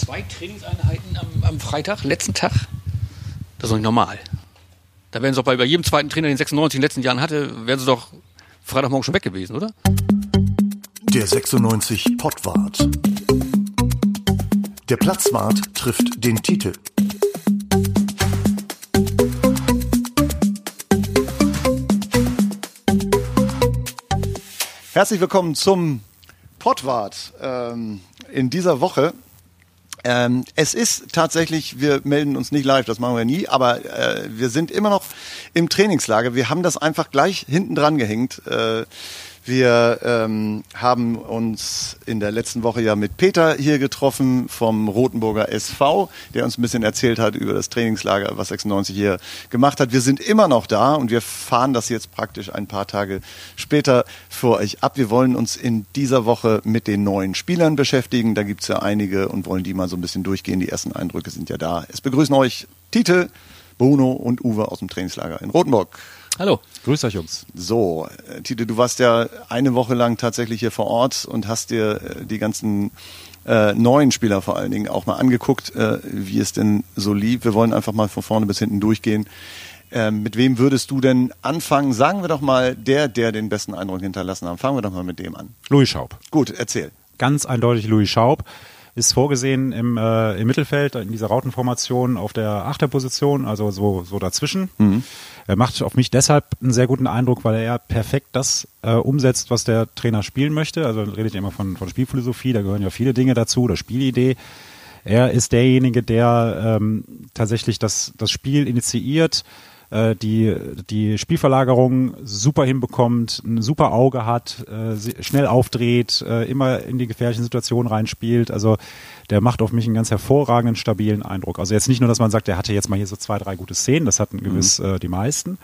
zwei Trainingseinheiten am, am Freitag, letzten Tag. Das ist doch nicht normal. Da wären sie doch bei, bei jedem zweiten Trainer, den 96 in den letzten Jahren hatte, wären sie doch Freitagmorgen schon weg gewesen, oder? Der 96 Pottwart. Der Platzwart trifft den Titel. Herzlich willkommen zum Pottwart ähm, in dieser Woche. Ähm, es ist tatsächlich, wir melden uns nicht live, das machen wir nie, aber äh, wir sind immer noch im Trainingslager. Wir haben das einfach gleich hinten dran gehängt. Äh, wir ähm, haben uns in der letzten Woche ja mit Peter hier getroffen vom Rotenburger SV, der uns ein bisschen erzählt hat über das Trainingslager, was 96 hier gemacht hat. Wir sind immer noch da und wir fahren das jetzt praktisch ein paar Tage später für euch ab. Wir wollen uns in dieser Woche mit den neuen Spielern beschäftigen. Da gibt's ja einige und wollen die mal so ein bisschen durchgehen. Die ersten Eindrücke sind ja da. Es begrüßen euch Tite, Bruno und Uwe aus dem Trainingslager in Rotenburg. Hallo. Grüß euch, Jungs. So, äh, Tite, du warst ja eine Woche lang tatsächlich hier vor Ort und hast dir äh, die ganzen äh, neuen Spieler vor allen Dingen auch mal angeguckt, äh, wie es denn so lief. Wir wollen einfach mal von vorne bis hinten durchgehen. Ähm, mit wem würdest du denn anfangen? Sagen wir doch mal, der, der den besten Eindruck hinterlassen hat. Fangen wir doch mal mit dem an. Louis Schaub. Gut, erzähl. Ganz eindeutig Louis Schaub. Ist vorgesehen im, äh, im Mittelfeld, in dieser Rautenformation auf der Achterposition, also so, so dazwischen. Mhm. Er macht auf mich deshalb einen sehr guten Eindruck, weil er perfekt das äh, umsetzt, was der Trainer spielen möchte. Also redet ja immer von, von Spielphilosophie, da gehören ja viele Dinge dazu, oder Spielidee. Er ist derjenige, der ähm, tatsächlich das, das Spiel initiiert, äh, die, die Spielverlagerung super hinbekommt, ein super Auge hat, äh, schnell aufdreht, äh, immer in die gefährlichen Situationen reinspielt. Also der macht auf mich einen ganz hervorragenden, stabilen Eindruck. Also jetzt nicht nur, dass man sagt, der hatte jetzt mal hier so zwei, drei gute Szenen, das hatten gewiss äh, die meisten,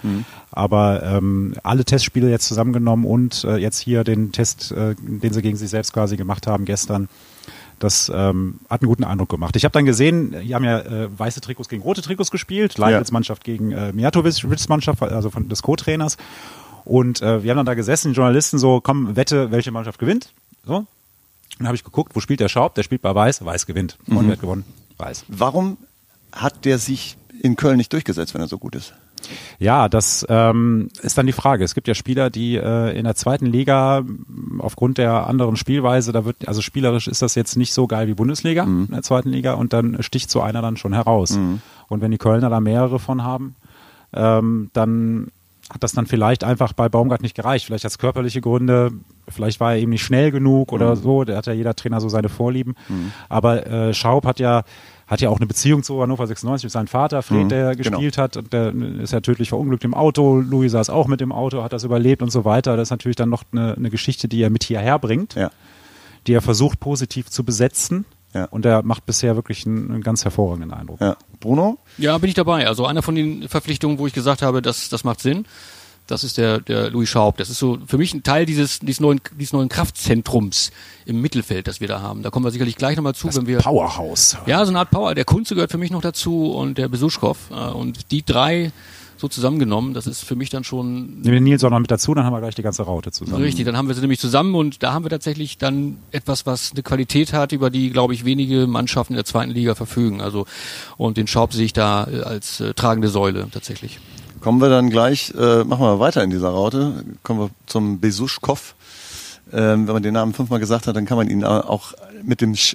aber ähm, alle Testspiele jetzt zusammengenommen und äh, jetzt hier den Test, äh, den sie gegen sich selbst quasi gemacht haben gestern, das ähm, hat einen guten Eindruck gemacht. Ich habe dann gesehen, die haben ja äh, weiße Trikots gegen rote Trikots gespielt, Leibniz Mannschaft gegen äh, Mijatovic Mannschaft, also von des Co-Trainers. Und äh, wir haben dann da gesessen, die Journalisten so, komm, wette, welche Mannschaft gewinnt. So. Und dann habe ich geguckt, wo spielt der Schaub? Der spielt bei Weiß, Weiß gewinnt. Und wer hat gewonnen? Weiß. Warum hat der sich in Köln nicht durchgesetzt, wenn er so gut ist? Ja, das ähm, ist dann die Frage. Es gibt ja Spieler, die äh, in der zweiten Liga aufgrund der anderen Spielweise, da wird, also spielerisch ist das jetzt nicht so geil wie Bundesliga in der zweiten Liga und dann sticht so einer dann schon heraus. Und wenn die Kölner da mehrere von haben, ähm, dann hat das dann vielleicht einfach bei Baumgart nicht gereicht. Vielleicht hat es körperliche Gründe, vielleicht war er eben nicht schnell genug oder so. Da hat ja jeder Trainer so seine Vorlieben. Aber äh, Schaub hat ja hat ja auch eine Beziehung zu Hannover 96 mit seinem Vater, Fred, der genau. gespielt hat. Und der ist ja tödlich verunglückt im Auto. Louis saß auch mit im Auto, hat das überlebt und so weiter. Das ist natürlich dann noch eine, eine Geschichte, die er mit hierher bringt, Ja. die er versucht positiv zu besetzen. Ja. Und er macht bisher wirklich einen, einen ganz hervorragenden Eindruck. ja. Bruno? Ja, bin ich dabei. Also einer von den Verpflichtungen, wo ich gesagt habe, das, das macht Sinn. Das ist der, der Louis Schaub. Das ist so für mich ein Teil dieses, dieses, neuen, dieses neuen Kraftzentrums im Mittelfeld, das wir da haben. Da kommen wir sicherlich gleich nochmal zu, wenn wir. Powerhouse. Ja, so eine Art Power. Der Kunze gehört für mich noch dazu und der Besuschkow. Äh, Und die drei so zusammengenommen, das ist für mich dann schon Nehmen wir Nils auch noch mit dazu, dann haben wir gleich die ganze Raute zusammen. Richtig, dann haben wir sie nämlich zusammen und da haben wir tatsächlich dann etwas, was eine Qualität hat, über die, glaube ich, wenige Mannschaften in der zweiten Liga verfügen. Also und den Schaub sehe ich da äh, als äh, tragende Säule tatsächlich. Kommen wir dann gleich, äh, machen wir weiter in dieser Raute. Kommen wir zum Besuschkow. Ähm, wenn man den Namen fünfmal gesagt hat, dann kann man ihn auch mit dem Sch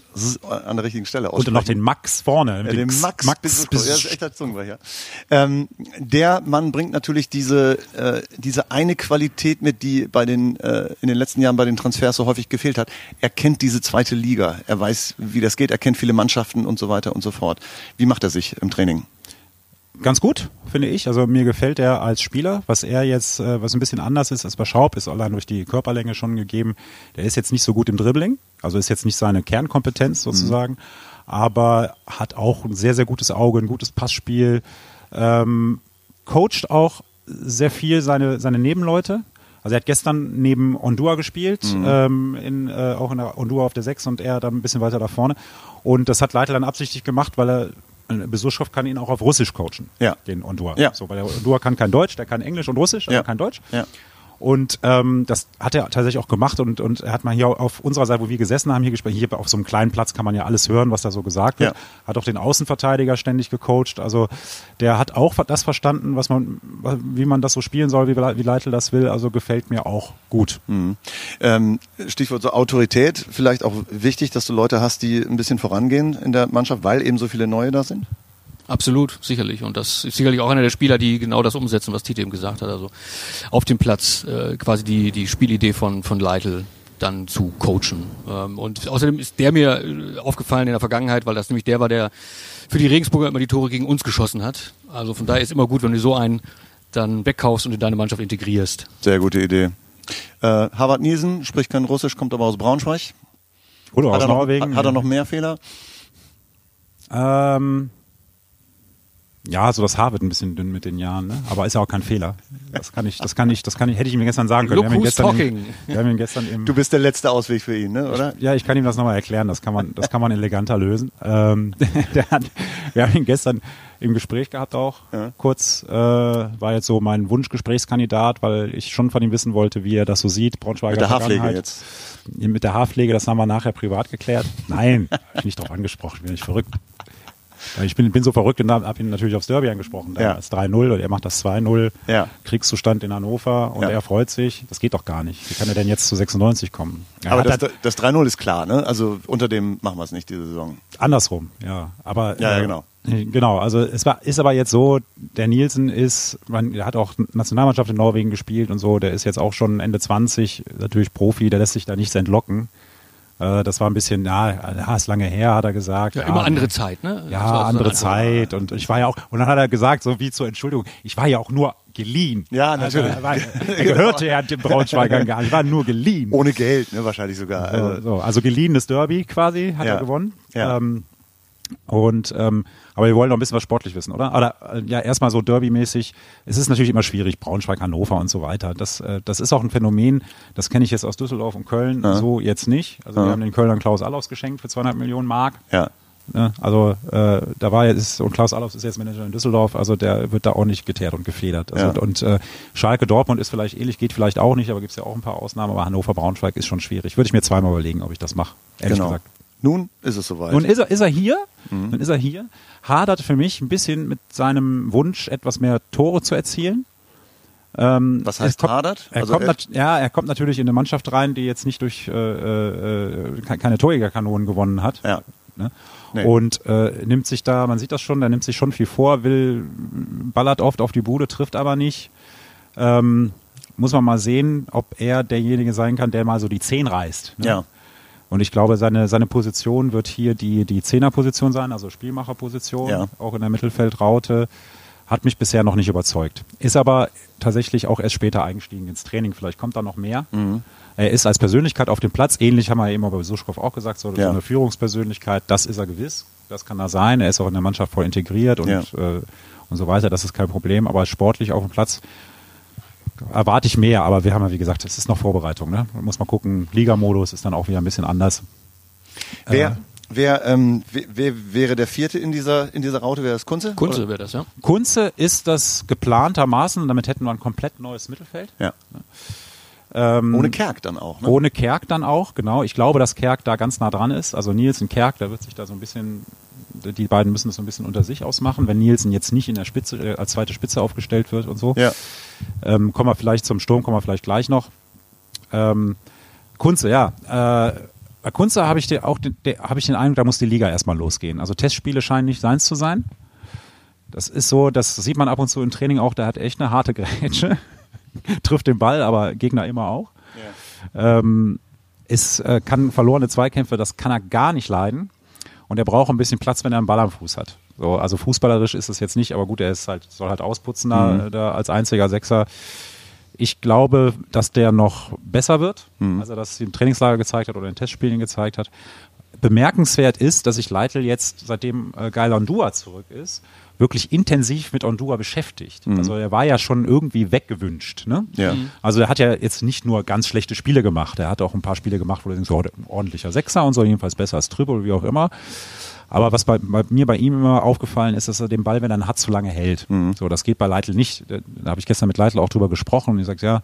an der richtigen Stelle Und aussprechen. dann noch den Max vorne. mit Ja, dem den Max, Max Besuschkow. Ja, das ist echt der Zungenbrecher. Ähm, der Mann bringt natürlich diese, äh, diese eine Qualität mit, die bei den, äh, in den letzten Jahren bei den Transfers so häufig gefehlt hat. Er kennt diese zweite Liga. Er weiß, wie das geht. Er kennt viele Mannschaften und so weiter und so fort. Wie macht er sich im Training? Ganz gut, finde ich. Also mir gefällt er als Spieler. Was er jetzt, äh, was ein bisschen anders ist als bei Schaub, ist allein durch die Körperlänge schon gegeben. Der ist jetzt nicht so gut im Dribbling, also ist jetzt nicht seine Kernkompetenz sozusagen, aber hat auch ein sehr, sehr gutes Auge, ein gutes Passspiel, ähm, coacht auch sehr viel seine, seine Nebenleute. Also er hat gestern neben Ondua gespielt, ähm, in, äh, auch in der Ondua auf der 6 und er dann ein bisschen weiter da vorne. Und das hat Leiter dann absichtlich gemacht, weil er Besuschkow kann ihn auch auf Russisch coachen, Ja. den Ondua. Ja. So, weil der Ondua kann kein Deutsch, der kann Englisch und Russisch, aber Ja. kein Deutsch. Ja. Und ähm, das hat er tatsächlich auch gemacht und, und er hat mal hier auf unserer Seite, wo wir gesessen haben, hier gesprochen, hier auf so einem kleinen Platz kann man ja alles hören, was da so gesagt wird. Ja. Hat auch den Außenverteidiger ständig gecoacht. Also der hat auch das verstanden, was man, wie man das so spielen soll, wie, wie Leitl das will. Also gefällt mir auch gut. Ähm, Stichwort so Autorität, vielleicht auch wichtig, dass du Leute hast, die ein bisschen vorangehen in der Mannschaft, weil eben so viele neue da sind? Absolut, sicherlich. Und das ist sicherlich auch einer der Spieler, die genau das umsetzen, was Tite eben gesagt hat. Also auf dem Platz äh, quasi die, die Spielidee von, von Leitl dann zu coachen. Ähm, und außerdem ist der mir äh, aufgefallen in der Vergangenheit, weil das nämlich der war, der für die Regensburger immer die Tore gegen uns geschossen hat. Also von daher ist immer gut, wenn du so einen dann wegkaufst und in deine Mannschaft integrierst. Sehr gute Idee. Äh, Harvard Niesen spricht kein Russisch, kommt aber aus Braunschweig. Oder Hat aus er, noch, Norwegen. hat er noch mehr Fehler? Ähm, ja, so das Haar wird ein bisschen dünn mit den Jahren, ne? aber ist ja auch kein Fehler. Das kann ich, das kann ich, das kann ich, hätte ich ihm gestern sagen können. Look wir haben gestern talking. Im, wir haben ihn gestern im, Du bist der letzte Ausweg für ihn, ne? oder? ja, ich kann ihm das nochmal erklären. Das kann man, das kann man eleganter lösen. Ähm, hat, wir haben ihn gestern im Gespräch gehabt auch. Ja. Kurz äh, war jetzt so mein Wunschgesprächskandidat, weil ich schon von ihm wissen wollte, wie er das so sieht. Braunschweiger Mit der Haarpflege jetzt. Mit der Haarpflege, das haben wir nachher privat geklärt. Nein, ich nicht drauf angesprochen, bin ich verrückt. Ich bin, bin so verrückt und habe ihn natürlich aufs Derby angesprochen. Da Ja. ist 3-0 und er macht das 2-0. Ja. Kriegszustand in Hannover und Ja. er freut sich. Das geht doch gar nicht. Wie kann er denn jetzt zu 96 kommen? Er Aber das, halt- das 3-0 ist klar, ne? Also unter dem machen wir es nicht diese Saison. Andersrum, ja. Aber Ja, ja, äh, genau. Genau, also es war ist aber jetzt so, der Nielsen ist, man, der hat auch Nationalmannschaft in Norwegen gespielt und so, der ist jetzt auch schon Ende 20, natürlich Profi, der lässt sich da nichts entlocken. Äh, das war ein bisschen, ja, ja, ist lange her, hat er gesagt. Ja, immer andere Zeit, ne? Ja, so andere Zeit und ich war ja auch, und dann hat er gesagt, so wie zur Entschuldigung, ich war ja auch nur geliehen. Ja, Also, natürlich. er, war, er gehörte ja dem Braunschweigern gar nicht, ich war nur geliehen. Ohne Geld, ne? Wahrscheinlich sogar. So, Also, so, also geliehenes Derby quasi hat Ja. er gewonnen. Ja. Ähm, und ähm, aber wir wollen noch ein bisschen was sportlich wissen, oder? Oder äh, ja, erstmal so Derby-mäßig. Es ist natürlich immer schwierig, Braunschweig, Hannover und so weiter. Das, äh, das ist auch ein Phänomen, das kenne ich jetzt aus Düsseldorf und Köln so jetzt nicht. Also wir haben den Kölnern Klaus Allofs geschenkt für 200 Millionen Mark. ja. Ne? Also äh, da war jetzt, und Klaus Allofs ist jetzt Manager in Düsseldorf, also der wird da auch nicht geteert und gefedert. Also, Ja. Und äh, Schalke Dortmund ist vielleicht ähnlich, geht vielleicht auch nicht, aber gibt es ja auch ein paar Ausnahmen, aber Hannover Braunschweig ist schon schwierig. Würde ich mir zweimal überlegen, ob ich das mache, ehrlich Genau. gesagt. Nun ist es soweit. Nun ist er, ist er hier, Mhm. nun ist er hier, hadert für mich ein bisschen mit seinem Wunsch, etwas mehr Tore zu erzielen. Ähm, Was heißt kommt, hadert? Er Also kommt ja, er kommt natürlich in eine Mannschaft rein, die jetzt nicht durch äh, äh, ke- keine Torjägerkanonen gewonnen hat. Ja. Ne? Nee. Und äh, nimmt sich da, man sieht das schon, der nimmt sich schon viel vor, will, ballert oft auf die Bude, trifft aber nicht. Ähm, muss man mal sehen, ob er derjenige sein kann, der mal so die Zehn reißt. Ne? Ja. Und ich glaube, seine, seine Position wird hier die, die Zehnerposition sein, also Spielmacherposition, Ja. auch in der Mittelfeldraute. Hat mich bisher noch nicht überzeugt. Ist aber tatsächlich auch erst später eingestiegen ins Training. Vielleicht kommt da noch mehr. Mhm. Er ist als Persönlichkeit auf dem Platz. Ähnlich haben wir eben bei Suschkow auch gesagt, so, Ja. so eine Führungspersönlichkeit. Das ist er gewiss. Das kann er sein. Er ist auch in der Mannschaft voll integriert und, Ja. äh, und so weiter. Das ist kein Problem. Aber sportlich auf dem Platz erwarte ich mehr. Aber wir haben ja, wie gesagt, es ist noch Vorbereitung. Ne? Man muss mal gucken. Ligamodus ist dann auch wieder ein bisschen anders. Wer, wer, ähm, wer, wer wäre der vierte in dieser, in dieser Raute? Wäre das Kunze? Kunze wäre das, ja. Kunze ist das geplantermaßen, damit hätten wir ein komplett neues Mittelfeld. Ja. Ähm, Ohne Kerk dann auch, ne? Ohne Kerk dann auch, genau. Ich glaube, dass Kerk da ganz nah dran ist. Also Nielsen Kerk, da wird sich da so ein bisschen, die beiden müssen das so ein bisschen unter sich ausmachen. Wenn Nielsen jetzt nicht in der Spitze, äh, als zweite Spitze aufgestellt wird und so. Ja. Ähm, kommen wir vielleicht zum Sturm, kommen wir vielleicht gleich noch. Ähm, Kunze, ja. Äh, bei Kunze habe ich den, auch den, der, habe ich den Eindruck, da muss die Liga erstmal losgehen. Also Testspiele scheinen nicht seins zu sein. Das ist so, das sieht man ab und zu im Training auch, der hat echt eine harte Grätsche. Trifft den Ball, aber Gegner immer auch. Ähm, ist, äh, kann verlorene Zweikämpfe, das kann er gar nicht leiden. Und er braucht ein bisschen Platz, wenn er einen Ball am Fuß hat. So, also fußballerisch ist es jetzt nicht, aber gut, er ist halt, soll halt ausputzen da, da als einziger Sechser. Ich glaube, dass der noch besser wird, als er das im Trainingslager gezeigt hat oder in Testspielen gezeigt hat. Bemerkenswert ist, dass sich Leitl jetzt, seitdem äh, Geil Ondua zurück ist, wirklich intensiv mit Ondua beschäftigt. Also er war ja schon irgendwie weggewünscht. Ne? Ja. Also er hat ja jetzt nicht nur ganz schlechte Spiele gemacht, er hat auch ein paar Spiele gemacht, wo er denkt, so, ein ordentlicher Sechser und so, jedenfalls besser als Triple, wie auch immer. Aber was bei, bei mir bei ihm immer aufgefallen ist, dass er den Ball, wenn er ihn hat, zu lange hält. So, das geht bei Leitl nicht. Da, da habe ich gestern mit Leitl auch drüber gesprochen und ich sagt, ja,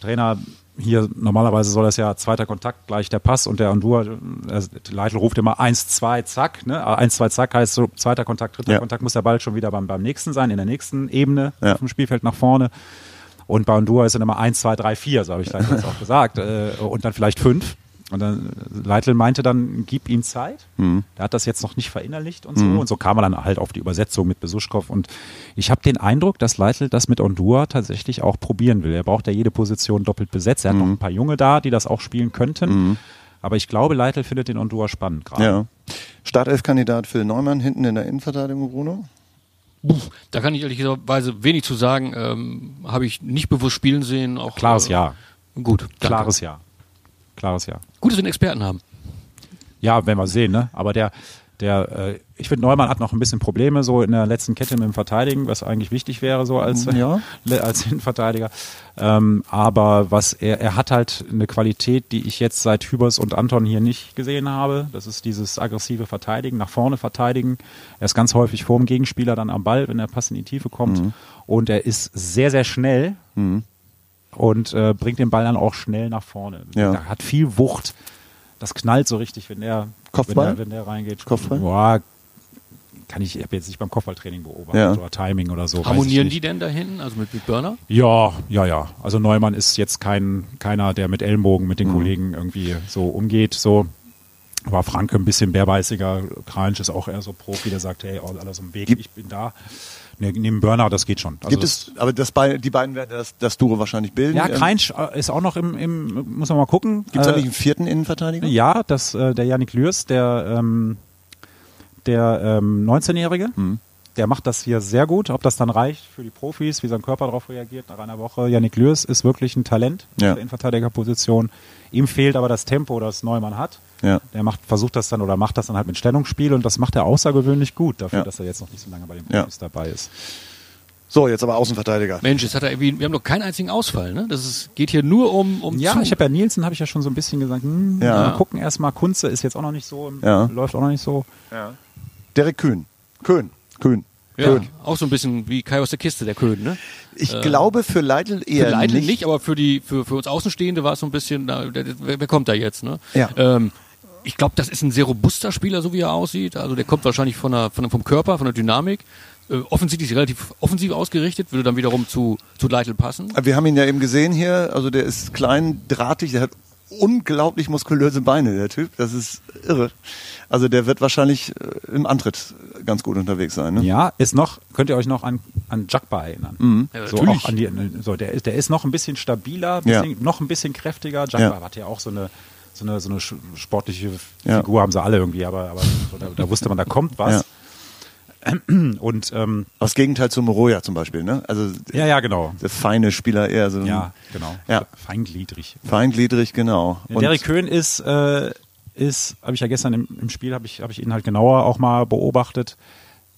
Trainer hier, normalerweise soll das ja zweiter Kontakt gleich der Pass und der Ondur, äh, Leitl ruft immer eins, zwei, zack, ne? Aber Eins, zwei, zack heißt so, zweiter Kontakt, dritter Ja. Kontakt muss der Ball schon wieder beim, beim nächsten sein, in der nächsten Ebene Ja. auf dem Spielfeld nach vorne. Und bei Ondua ist dann immer eins, zwei, drei, vier, so habe ich jetzt auch gesagt. Äh, und dann vielleicht fünf. Und dann äh, Leitl meinte dann, gib ihm Zeit. Mhm. Der hat das jetzt noch nicht verinnerlicht und so. Und so kam er dann halt auf die Übersetzung mit Besuschkow. Und ich habe den Eindruck, dass Leitl das mit Ondua tatsächlich auch probieren will. Er braucht ja jede Position doppelt besetzt. Er hat noch Mhm. ein paar Junge da, die das auch spielen könnten. Aber ich glaube, Leitl findet den Ondua spannend gerade. Ja. Startelf-Kandidat Phil Neumann hinten in der Innenverteidigung, Bruno. Puh, da kann ich ehrlicherweise wenig zu sagen. Ähm, Habe ich nicht bewusst spielen sehen. Auch, Klares äh, Ja. Gut, danke. Klares Ja. Klares Ja. Gut, dass wir einen Experten haben. Ja, werden wir sehen, ne? Aber der, der, äh, ich finde, Neumann hat noch ein bisschen Probleme so in der letzten Kette mit dem Verteidigen, was eigentlich wichtig wäre so als, Ja. le- als Innenverteidiger. Ähm, aber was er, er hat halt eine Qualität, die ich jetzt seit Hübers und Anton hier nicht gesehen habe. Das ist dieses aggressive Verteidigen, nach vorne verteidigen. Er ist ganz häufig vor dem Gegenspieler dann am Ball, wenn der Pass in die Tiefe kommt. Mhm. Und er ist sehr, sehr schnell und äh, bringt den Ball dann auch schnell nach vorne. Ja. Er hat viel Wucht. Das knallt so richtig, wenn der, Kopfball? Wenn, der, wenn der reingeht. Kopfball? Boah, kann ich, ich habe jetzt nicht beim Kopfballtraining beobachtet Ja. oder Timing oder so. Harmonieren die denn da hinten? Also mit, mit Burner? Ja, ja, ja. Also Neumann ist jetzt kein keiner, der mit Ellenbogen mit den Mhm. Kollegen irgendwie so umgeht. So war Franke ein bisschen bärbeißiger. Kranich ist auch eher so Profi, der sagt, hey, alles im Weg, Gibt- ich bin da. Ne, neben Burner, das geht schon. Also Gibt es, aber das bei, die beiden werden das, das Duo wahrscheinlich bilden. Ja, Ähm, Kreinsch äh, ist auch noch im, im muss man mal gucken. Gibt es da Äh, nicht einen vierten Innenverteidiger? Ja, das, äh, der Yannick Lürs, der, ähm, der ähm, 19-Jährige, Mhm. der macht das hier sehr gut. Ob das dann reicht für die Profis, wie sein Körper darauf reagiert nach einer Woche. Yannick Lürs ist wirklich ein Talent Ja. in der Innenverteidigerposition. Ihm fehlt aber das Tempo, das Neumann hat. Ja. Der macht, versucht das dann oder macht das dann halt mit Stellungsspiel und das macht er außergewöhnlich gut dafür, Ja. dass er jetzt noch nicht so lange bei den Ja. Profis dabei ist. So, jetzt aber Außenverteidiger. Mensch, jetzt hat er irgendwie, wir haben noch keinen einzigen Ausfall, ne? Das ist, geht hier nur um, um Ja, zu. ich habe ja Nielsen, habe ich ja schon so ein bisschen gesagt, hm, Ja. mal gucken erstmal. Kunze ist jetzt auch noch nicht so, Ja. läuft auch noch nicht so. Derek Kühn. Köhn. Kühn. ja, Köhn. auch so ein bisschen wie Kai aus der Kiste, der Köhn, ne? Ich glaube für Leitl eher Für Leitl nicht. nicht. aber für die, für, für uns Außenstehende war es so ein bisschen, na, der, der, wer, wer kommt da jetzt, ne? Ja. Ähm, ich glaube, das ist ein sehr robuster Spieler, so wie er aussieht. Also der kommt wahrscheinlich von der, von der, vom Körper, von der Dynamik. Äh, offensichtlich relativ offensiv ausgerichtet, würde dann wiederum zu, zu Leitl passen. Wir haben ihn ja eben gesehen hier, also der ist klein, drahtig, der hat unglaublich muskulöse Beine, der Typ. Das ist irre. Also der wird wahrscheinlich äh, im Antritt ganz gut unterwegs sein. Ne? Ja, ist noch, könnt ihr euch noch an, an Jagba erinnern? Ja, so auch an die, so, der, ist- der ist noch ein bisschen stabiler, Ja. bisschen, noch ein bisschen kräftiger. Jagba Ja. hat ja auch so eine, so eine, so eine sportliche Ja. Figur, haben sie alle irgendwie, aber, aber da, da wusste man, da kommt was. Und ähm, Das Gegenteil zu Moroja zum Beispiel. Ne? Also ja, ja, genau. der feine Spieler eher so Ja, genau. Ja. Feingliedrig. feingliedrig, genau. Ja, Derek Köhn ist, äh, ist habe ich ja gestern im, im Spiel, habe ich, hab ich ihn halt genauer auch mal beobachtet.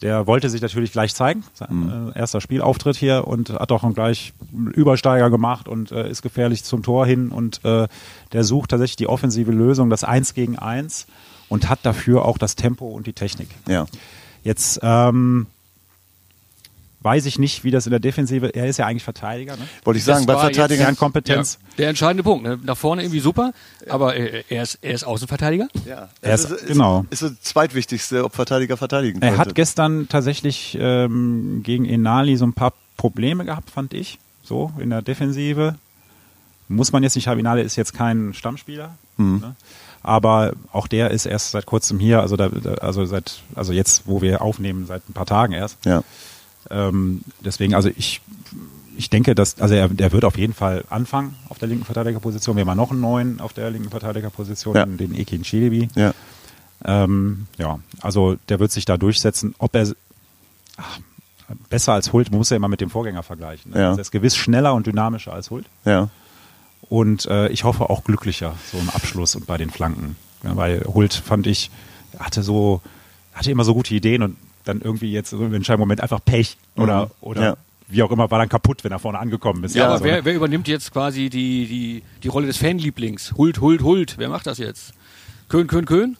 Der wollte sich natürlich gleich zeigen, sein äh, erster Spielauftritt hier und hat auch gleich einen Übersteiger gemacht und äh, ist gefährlich zum Tor hin und äh, der sucht tatsächlich die offensive Lösung, das Eins gegen Eins und hat dafür auch das Tempo und die Technik. ja. Jetzt ähm, weiß ich nicht, wie das in der Defensive, er ist ja eigentlich Verteidiger, ne? Wollte ich Das sagen, bei Verteidigern. Kernkompetenz. Ja, der entscheidende Punkt. Ne? Nach vorne irgendwie super, aber äh, er, ist, er ist Außenverteidiger. Ja, Er ist- ist, genau. Ist das zweitwichtigste, ob Verteidiger verteidigen Er könnte. hat gestern tatsächlich ähm, gegen Enali so ein paar Probleme gehabt, fand ich. So in der Defensive. Muss man jetzt nicht haben, Enali ist jetzt kein Stammspieler. Ne? Aber auch der ist erst seit kurzem hier, also da, da, also seit, also jetzt, wo wir aufnehmen, seit ein paar Tagen erst. ja. Ähm, deswegen, also ich, ich denke, dass, also er, der wird auf jeden Fall anfangen auf der linken Verteidigerposition. Wir haben ja noch einen neuen auf der linken Verteidigerposition, Ja. den Ekin Chilebi. Ja. Ähm, ja, also der wird sich da durchsetzen. Ob er ach, besser als Hult, man muss ja immer mit dem Vorgänger vergleichen. Ne? Ja. Also er ist gewiss schneller und dynamischer als Hult. Ja. Und äh, ich hoffe auch glücklicher so im Abschluss und bei den Flanken. Ja, weil Hult fand ich, hatte so, hatte immer so gute Ideen und dann irgendwie jetzt so im entscheidenden Moment einfach Pech oder, Mhm. oder Ja. wie auch immer, war dann kaputt, wenn er vorne angekommen ist. Ja, aber also, wer, ne? wer übernimmt jetzt quasi die, die, die Rolle des Fanlieblings? Hult, Hult, Hult. Wer macht das jetzt? Köhn, Köhn, Köhn?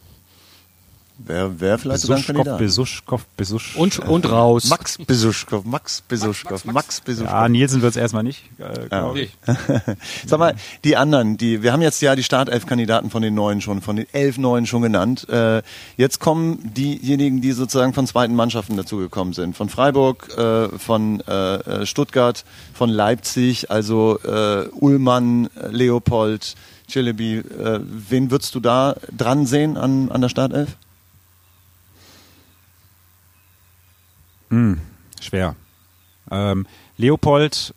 Wer, wer vielleicht Besuschkow? Besuschkow, Besusch. Und, und raus. Max Besuschkow, Max Besuschkow, Max Besuschkow. ja, Nielsen wird es erstmal nicht, äh, glaube ich. Sag mal, die anderen, die, wir haben jetzt ja die Startelf-Kandidaten von den Neuen schon, von den elf Neuen schon genannt. Äh, jetzt kommen diejenigen, die sozusagen von zweiten Mannschaften dazugekommen sind. Von Freiburg, äh, von äh, äh, Stuttgart, von Leipzig, also äh, Ullmann, äh, Leopold, Celebi. Äh, wen würdest du da dran sehen an, an der Startelf? Schwer. Ähm, Leopold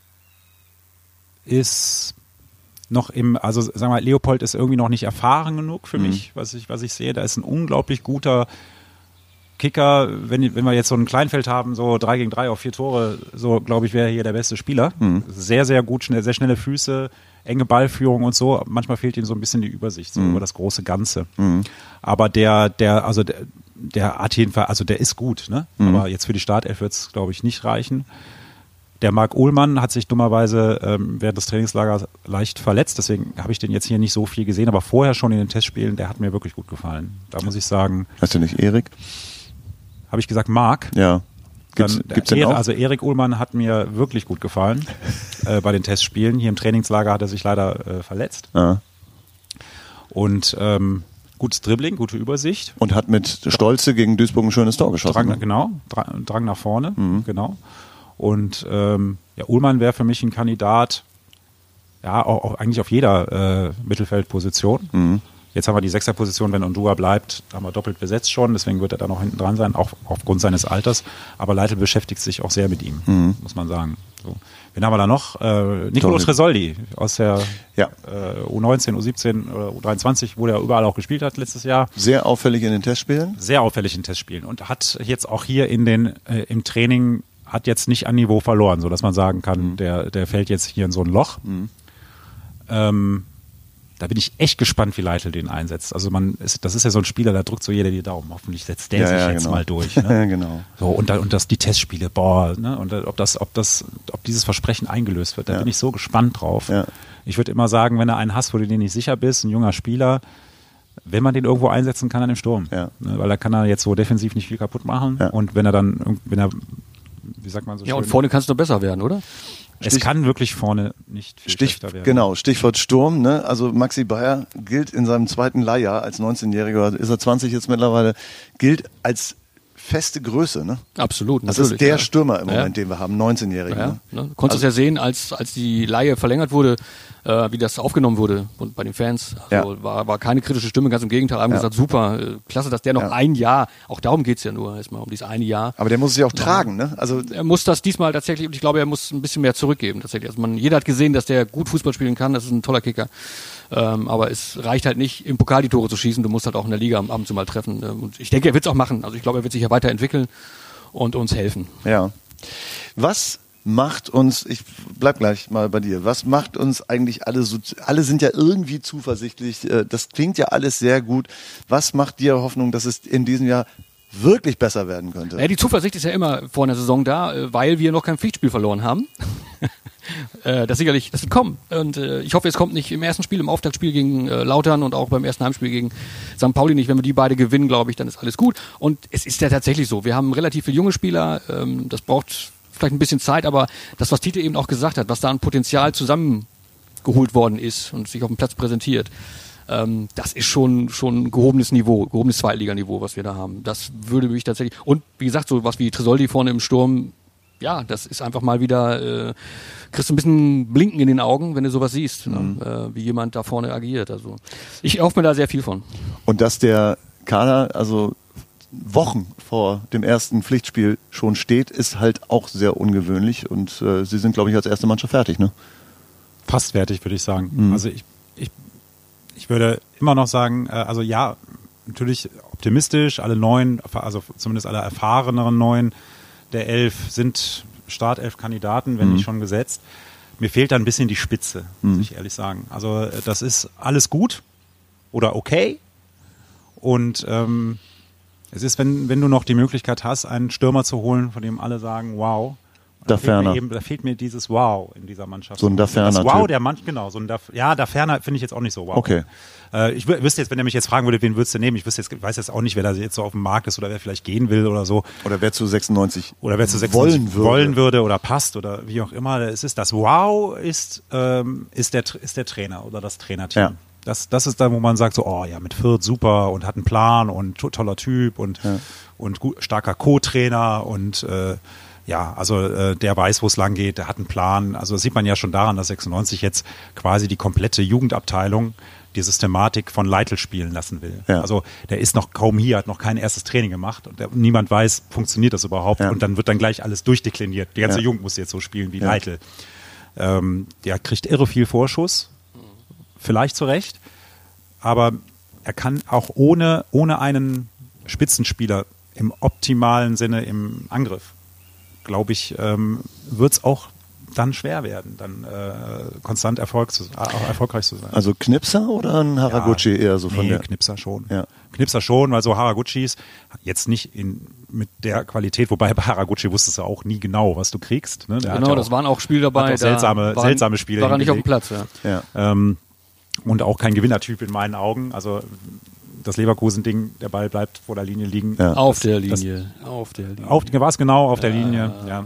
ist noch im, also sagen wir mal, Leopold ist irgendwie noch nicht erfahren genug für mich, was ich, was ich sehe. Da ist ein unglaublich guter Kicker. Wenn, wenn wir jetzt so ein Kleinfeld haben, so drei gegen drei auf vier Tore, so glaube ich, wäre hier der beste Spieler. Sehr, sehr gut, schnell, sehr schnelle Füße, enge Ballführung und so. Manchmal fehlt ihm so ein bisschen die Übersicht so über das große Ganze. Aber der, der, also der, der hat jeden Fall, also der ist gut, ne? Aber jetzt für die Startelf wird es, glaube ich, nicht reichen. Der Marc Uhlmann hat sich dummerweise ähm, während des Trainingslagers leicht verletzt, deswegen habe ich den jetzt hier nicht so viel gesehen, aber vorher schon in den Testspielen, der hat mir wirklich gut gefallen. Da muss ich sagen, Heißt du nicht Erik? habe ich gesagt, Marc. Ja. Gibt's, Dann, gibt's den Erik- auch? Also Erik Uhlmann hat mir wirklich gut gefallen äh, bei den Testspielen. Hier im Trainingslager hat er sich leider äh, verletzt. ja. Und ähm, gutes Dribbling, gute Übersicht. Und hat mit Stolze gegen Duisburg ein schönes Tor geschossen. Drang, ne? genau, Drang, nach vorne, genau. Und ähm, ja, Uhlmann wäre für mich ein Kandidat, ja, auch, auch eigentlich auf jeder äh, Mittelfeldposition. Jetzt haben wir die Sechserposition, wenn Undua bleibt, haben wir doppelt besetzt schon, deswegen wird er da noch hinten dran sein, auch aufgrund seines Alters. Aber Leitl beschäftigt sich auch sehr mit ihm, muss man sagen. So. Wen haben wir da noch? Äh, Nicolo. Tresoldi aus der Ja. äh, U19, U17 oder U23, wo der überall auch gespielt hat letztes Jahr Sehr auffällig in den Testspielen. sehr auffällig in Testspielen und hat jetzt auch hier in den äh, im Training hat jetzt nicht an Niveau verloren, so dass man sagen kann, der der fällt jetzt hier in so ein Loch. Ähm, da bin ich echt gespannt, wie Leitl den einsetzt. Also man ist, das ist ja so ein Spieler, da drückt so jeder die Daumen. Hoffentlich setzt der Ja, sich ja, jetzt genau. mal durch. Ne? genau. So und dann und das die Testspiele, boah, ne? Und ob das, ob das, ob dieses Versprechen eingelöst wird, da Ja. bin ich so gespannt drauf. Ja. Ich würde immer sagen, wenn du einen hast, wo du dir nicht sicher bist, ein junger Spieler, wenn man den irgendwo einsetzen kann, dann im Sturm. Ja. Ne? Weil da kann er jetzt so defensiv nicht viel kaputt machen. Ja. Und wenn er dann, wenn er, wie sagt man so Ja, und schön, vorne kannst du noch besser werden, oder? Es Stich- kann wirklich vorne nicht viel Stich, werden. genau, Stichwort Sturm. Ne? Also Maxi Bayer gilt in seinem zweiten Leihjahr als 19-Jähriger, ist er 20 jetzt mittlerweile, gilt als feste Größe. Ne? Absolut, Das ist der ja. Stürmer im Ja. Moment, den wir haben, 19-Jährigen. Ja, Ne? ne? Du konntest es ja sehen, als, als die Laie verlängert wurde, äh, wie das aufgenommen wurde und bei den Fans. Also Ja. war, war keine kritische Stimme, ganz im Gegenteil. Haben gesagt, super, äh, klasse, dass der noch ein Jahr, auch darum geht's ja nur, erstmal um dieses eine Jahr. Aber der muss sich auch tragen. Ne? Also Er muss das diesmal tatsächlich, und ich glaube, er muss ein bisschen mehr zurückgeben tatsächlich. Also man, jeder hat gesehen, dass der gut Fußball spielen kann, das ist ein toller Kicker. Ähm, aber es reicht halt nicht, im Pokal die Tore zu schießen, du musst halt auch in der Liga ab und zu mal treffen. Ähm, Und ich denke, er wird's auch machen. Also ich glaube, er wird sich ja weiterentwickeln und uns helfen. Ja. Was macht uns, ich bleib gleich mal bei dir, was macht uns eigentlich alle so, alle sind ja irgendwie zuversichtlich, äh, das klingt ja alles sehr gut. Was macht dir Hoffnung, dass es in diesem Jahr wirklich besser werden könnte? Ja, die Zuversicht ist ja immer vor einer Saison da, äh, weil wir noch kein Pflichtspiel verloren haben. Äh, das sicherlich, das wird kommen. Und äh, ich hoffe, es kommt nicht im ersten Spiel, im Auftaktspiel gegen Lautern und auch beim ersten Heimspiel gegen St. Pauli nicht. Wenn wir die beide gewinnen, glaube ich, dann ist alles gut. Und es ist ja tatsächlich so. Wir haben relativ viele junge Spieler. Ähm, das braucht vielleicht ein bisschen Zeit, aber das, was Tite eben auch gesagt hat, was da an Potenzial zusammengeholt worden ist und sich auf dem Platz präsentiert, ähm, das ist schon schon ein gehobenes Niveau, gehobenes Zweitliganiveau, was wir da haben. Das würde mich tatsächlich und wie gesagt, so was wie Tresoldi vorne im Sturm, ja, das ist einfach mal wieder, äh, kriegst du ein bisschen Blinken in den Augen, wenn du sowas siehst, ne? äh, wie jemand da vorne agiert. Also ich hoffe mir da sehr viel von. Und dass der Kader also Wochen vor dem ersten Pflichtspiel schon steht, ist halt auch sehr ungewöhnlich. Und äh, sie sind, glaube ich, als erste Mannschaft fertig. Ne? Fast fertig, würde ich sagen. Also ich, ich, würde immer noch sagen, äh, also ja, natürlich optimistisch, alle neun, also zumindest alle erfahreneren neun der elf sind Startelf-Kandidaten, wenn nicht schon gesetzt. Mir fehlt da ein bisschen die Spitze, muss ich ehrlich sagen. Also äh, das ist alles gut oder okay. Und ähm, es ist, wenn, wenn du noch die Möglichkeit hast, einen Stürmer zu holen, von dem alle sagen, wow, Da fehlt, Ferner. mir eben, da fehlt mir dieses Wow in dieser Mannschaft. So ein Da Ferner Das Wow der Mannschaft, genau. So ein da, ja, da Ferner finde ich jetzt auch nicht so wow. Okay. Äh, ich wü- wüsste jetzt, wenn er mich jetzt fragen würde, wen würdest du nehmen? Ich wüsste jetzt, weiß jetzt auch nicht, wer da jetzt so auf dem Markt ist oder wer vielleicht gehen will oder so. Oder wer zu 96 Oder wer zu 96 wollen würde. wollen würde oder passt oder wie auch immer. Es ist das Wow ist, ähm, ist, der, ist der Trainer oder das Trainerteam. Ja. Das, das ist da, wo man sagt so, oh ja, mit Fürth super und hat einen Plan und to- toller Typ und, und gut, starker Co-Trainer und äh, ja, also äh, der weiß, wo es lang geht, der hat einen Plan. Also das sieht man ja schon daran, dass 96 jetzt quasi die komplette Jugendabteilung die Systematik von Leitl spielen lassen will. Ja. Also der ist noch kaum hier, hat noch kein erstes Training gemacht und der, niemand weiß, funktioniert das überhaupt Ja. und dann wird dann gleich alles durchdekliniert. Die ganze Ja. Jugend muss jetzt so spielen wie Ja. Leitl. Ähm, der kriegt irre viel Vorschuss, vielleicht zu Recht, aber er kann auch ohne, ohne einen Spitzenspieler im optimalen Sinne im Angriff, glaube ich, ähm, wird es auch dann schwer werden, dann äh, konstant Erfolg zu, auch erfolgreich zu sein. Also Knipser oder ein Haraguchi Ja, eher so von nee, der? Knipser schon. Ja. Knipser schon, weil so Haraguchis jetzt nicht in, mit der Qualität, wobei bei Haraguchi wusstest du auch nie genau, was du kriegst. Ne? Genau, ja das auch- waren auch Spiele dabei. auch seltsame- da seltsame Spiele War er nicht auf dem. Platz, ja. Ja. ähm, und auch kein Gewinnertyp in meinen Augen. Also das Leverkusen-Ding, der Ball bleibt vor der Linie liegen. Ja. Auf Das- der das- Linie. auf der Linie. Auf, war es genau auf der Linie, ja.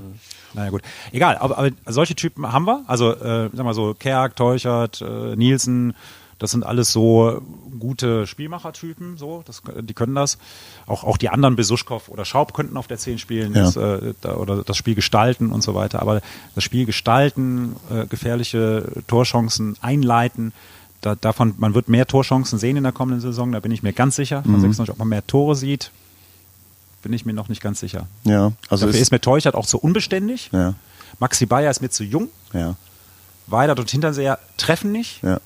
Naja gut. Egal, aber, aber solche Typen haben wir. Also, äh, sag mal so, Kerk, Teuchert, äh, Nielsen, das sind alles so gute Spielmachertypen, so, das, die können das. Auch, auch die anderen, Besuschkow oder Schaub, könnten auf der 10 spielen Ja. das, äh, da, oder das Spiel gestalten und so weiter. Aber das Spiel gestalten, äh, gefährliche Torchancen einleiten, da, davon, man wird mehr Torchancen sehen in der kommenden Saison, da bin ich mir ganz sicher. Von 96, ob man mehr Tore sieht, bin ich mir noch nicht ganz sicher. Ja, also Dafür ist, ist mir Teuchert auch zu unbeständig. ja, Maxi Bayer ist mir zu jung. ja, Weidert und Hinterseher treffen nicht. ja.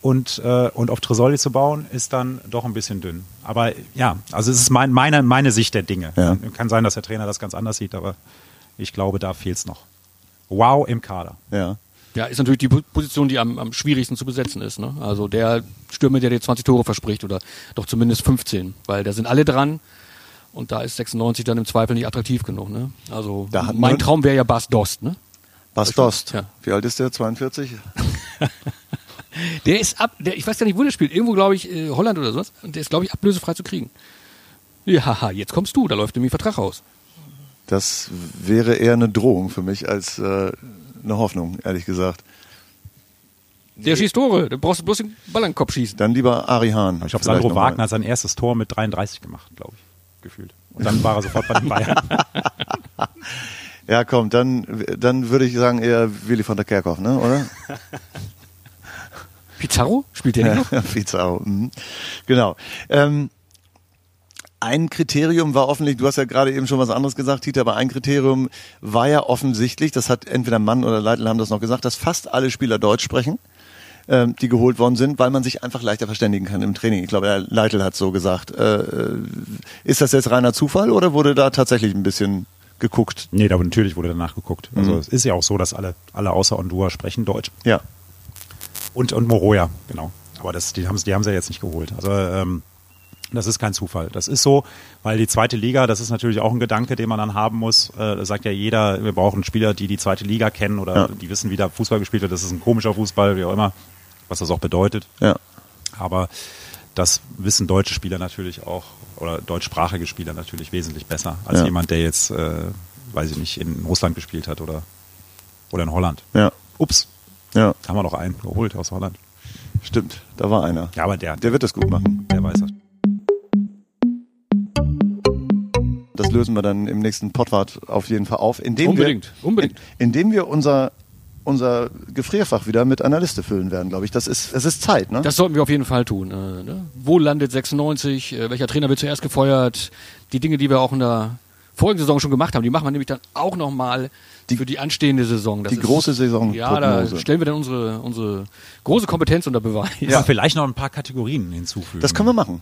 Und, äh, und auf Tresoldi zu bauen, ist dann doch ein bisschen dünn. Aber ja, also es ist mein, meine, meine Sicht der Dinge. Ja. Kann sein, dass der Trainer das ganz anders sieht, aber ich glaube, da fehlt es noch. Wow im Kader. ja. Ja, ist natürlich die Po- Position, die am, am schwierigsten zu besetzen ist. Ne? Also der Stürmer, der dir 20 Tore verspricht oder doch zumindest 15, weil da sind alle dran und da ist 96 dann im Zweifel nicht attraktiv genug. Ne? Also mein Traum wäre ja Bas Dost. Ne? Bas Dost. Ja. Wie alt ist der? 42? Der ist ab, der, ich weiß gar nicht, wo der spielt. Irgendwo, glaube ich, äh, Holland oder sowas. Und der ist, glaube ich, ablösefrei zu kriegen. Ja, haha, jetzt kommst du, da läuft nämlich Vertrag aus. Das wäre eher eine Drohung für mich als äh, eine Hoffnung, ehrlich gesagt. Der schießt Tore, da brauchst du bloß den Ball an den Kopf schießen. Dann lieber Ari Hahn. Ich glaube, Sandro. Wagner hat sein erstes Tor mit 33 gemacht, glaube ich, gefühlt. Und dann war er sofort bei den Bayern. Ja, komm, dann, dann würde ich sagen eher Willi von der Kerkhoff, ne, oder? Pizarro? Spielt der nicht noch? Ja, Pizarro. Mhm. Genau. Ähm, ein Kriterium war offensichtlich, du hast ja gerade eben schon was anderes gesagt, Tita, aber ein Kriterium war ja offensichtlich, das hat entweder Mann oder Leitl haben das noch gesagt, dass fast alle Spieler Deutsch sprechen, ähm, die geholt worden sind, weil man sich einfach leichter verständigen kann im Training. Ich glaube, der Leitl hat so gesagt. Äh, äh, ist das jetzt reiner Zufall oder wurde da tatsächlich ein bisschen geguckt? nee, da natürlich wurde danach geguckt. Also Mhm. es ist ja auch so, dass alle, alle außer Ondua sprechen Deutsch. Ja. Und, und Moroja, genau. Aber das, die, haben, die haben sie ja jetzt nicht geholt. Also ähm, das ist kein Zufall. Das ist so, weil die zweite Liga, das ist natürlich auch ein Gedanke, den man dann haben muss. Äh, da sagt ja jeder, wir brauchen Spieler, die die zweite Liga kennen oder Ja. die wissen, wie da Fußball gespielt wird. Das ist ein komischer Fußball, wie auch immer, was das auch bedeutet. Ja. Aber das wissen deutsche Spieler natürlich auch oder deutschsprachige Spieler natürlich wesentlich besser als Ja. jemand, der jetzt, äh, weiß ich nicht, in Russland gespielt hat oder, oder in Holland. Ja. Ups, Ja. haben wir noch einen geholt aus Holland. Stimmt. Da war einer. Ja, aber der, Der wird das gut machen. der weiß das. Das lösen wir dann im nächsten Podwart auf jeden Fall auf, indem Unbedingt, wir, unbedingt. In, indem wir unser unser Gefrierfach wieder mit einer Liste füllen werden, glaube ich. Das ist es ist Zeit, ne? Das sollten wir auf jeden Fall tun. Äh, ne? Wo landet 96? Äh, welcher Trainer wird zuerst gefeuert? Die Dinge, die wir auch in der vorigen Saison schon gemacht haben, die machen wir nämlich dann auch nochmal für die anstehende Saison. Das die große Saisonprognose. Ja, da stellen wir dann unsere, unsere große Kompetenz unter Beweis. Ja. Vielleicht noch ein paar Kategorien hinzufügen. das können wir machen.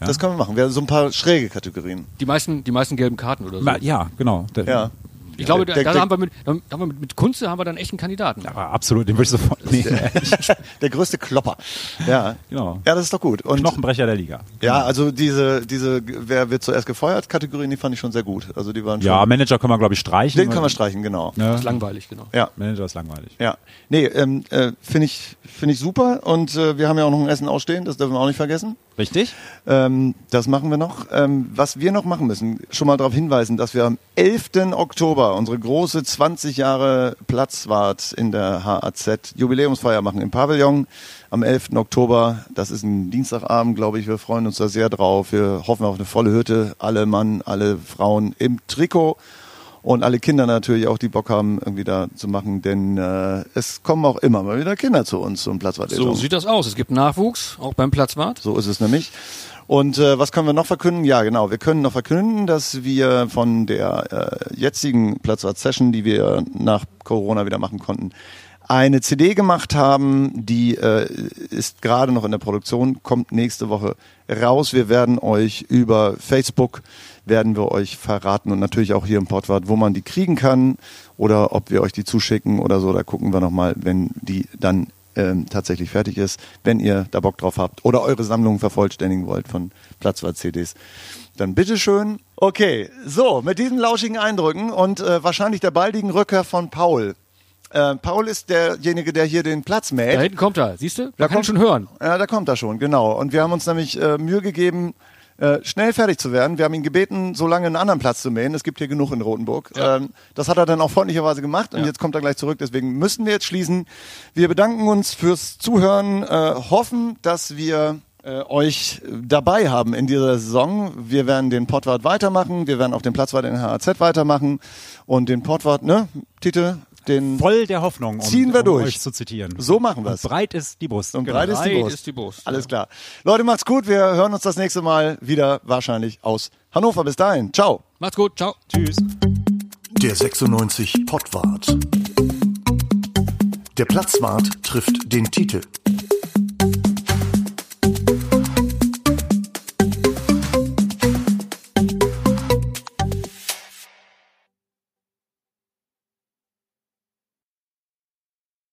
Ja. Das können wir machen. Wir haben so ein paar schräge Kategorien. Die meisten, die meisten gelben Karten oder so. Ma- Ja, genau. Der- Ja. Ich glaube, da, Der- da der- haben wir mit, da haben wir mit, mit Kunze haben wir dann echt einen Kandidaten. Aber absolut, den würde ich sofort nehmen. Der größte Klopper. Ja. Genau. Ja, das ist doch gut. Und Knochenbrecher der Liga. ja, also diese, diese, wer wird zuerst gefeuert, Kategorien, die fand ich schon sehr gut. Also die waren schon. Ja, Manager können wir, glaube ich, streichen. den können wir streichen, genau. Ja. Das ist langweilig, genau. Ja. Manager ist langweilig. Ja, nee, ähm, äh, finde ich, finde ich super und äh, wir haben ja auch noch ein Essen ausstehen, das dürfen wir auch nicht vergessen. Richtig? Ähm, das machen wir noch. Ähm, was wir noch machen müssen, schon mal darauf hinweisen, dass wir am 11. Oktober unsere große 20 Jahre Platzwart in der HAZ Jubiläumsfeier machen im Pavillon am 11. Oktober. Das ist ein Dienstagabend, glaube ich. Wir freuen uns da sehr drauf. Wir hoffen auf eine volle Hütte. Alle Mann, alle Frauen im Trikot. Und alle Kinder natürlich auch, die Bock haben, irgendwie da zu machen, denn äh, es kommen auch immer mal wieder Kinder zu uns zum Platzwart. So sieht das aus. Es gibt Nachwuchs, auch beim Platzwart. So ist es nämlich. Und äh, was können wir noch verkünden? Ja, genau. Wir können noch verkünden, dass wir von der äh, jetzigen Platzwart-Session, die wir nach Corona wieder machen konnten, eine CD gemacht haben, die äh, ist gerade noch in der Produktion, kommt nächste Woche raus. Wir werden euch über Facebook werden wir euch verraten und natürlich auch hier im Portwart, wo man die kriegen kann oder ob wir euch die zuschicken oder so. Da gucken wir nochmal, wenn die dann ähm, tatsächlich fertig ist. Wenn ihr da Bock drauf habt oder eure Sammlung vervollständigen wollt von Platzwart-CDs, dann bitteschön. Okay, so, mit diesen lauschigen Eindrücken und äh, wahrscheinlich der baldigen Rückkehr von Paul. Äh, Paul ist derjenige, der hier den Platz mäht. Da hinten kommt er, siehst du? Da, Da kann ich kommt- schon hören. Ja, da kommt er schon, genau. Und wir haben uns nämlich äh, Mühe gegeben, äh, schnell fertig zu werden. Wir haben ihn gebeten, so lange einen anderen Platz zu mähen. Es gibt hier genug in Rotenburg. Ja. Ähm, das hat er dann auch freundlicherweise gemacht und Ja. jetzt kommt er gleich zurück. Deswegen müssen wir jetzt schließen. Wir bedanken uns fürs Zuhören, äh, hoffen, dass wir äh, euch dabei haben in dieser Saison. Wir werden den Portwart weitermachen. Wir werden auch den Platzwart in HAZ weitermachen und den Portwart, ne, Tite, den Voll der Hoffnung, um, Ziehen wir um durch. euch zu zitieren. So machen wir's. Und breit ist die Brust. Und Genau. breit ist die Brust. ist die Brust, Alles ja. klar. Leute, macht's gut. Wir hören uns das nächste Mal wieder wahrscheinlich aus Hannover. Bis dahin. Ciao. Macht's gut, ciao. Tschüss. Der 96 Pottwart. Der Platzwart trifft den Titel.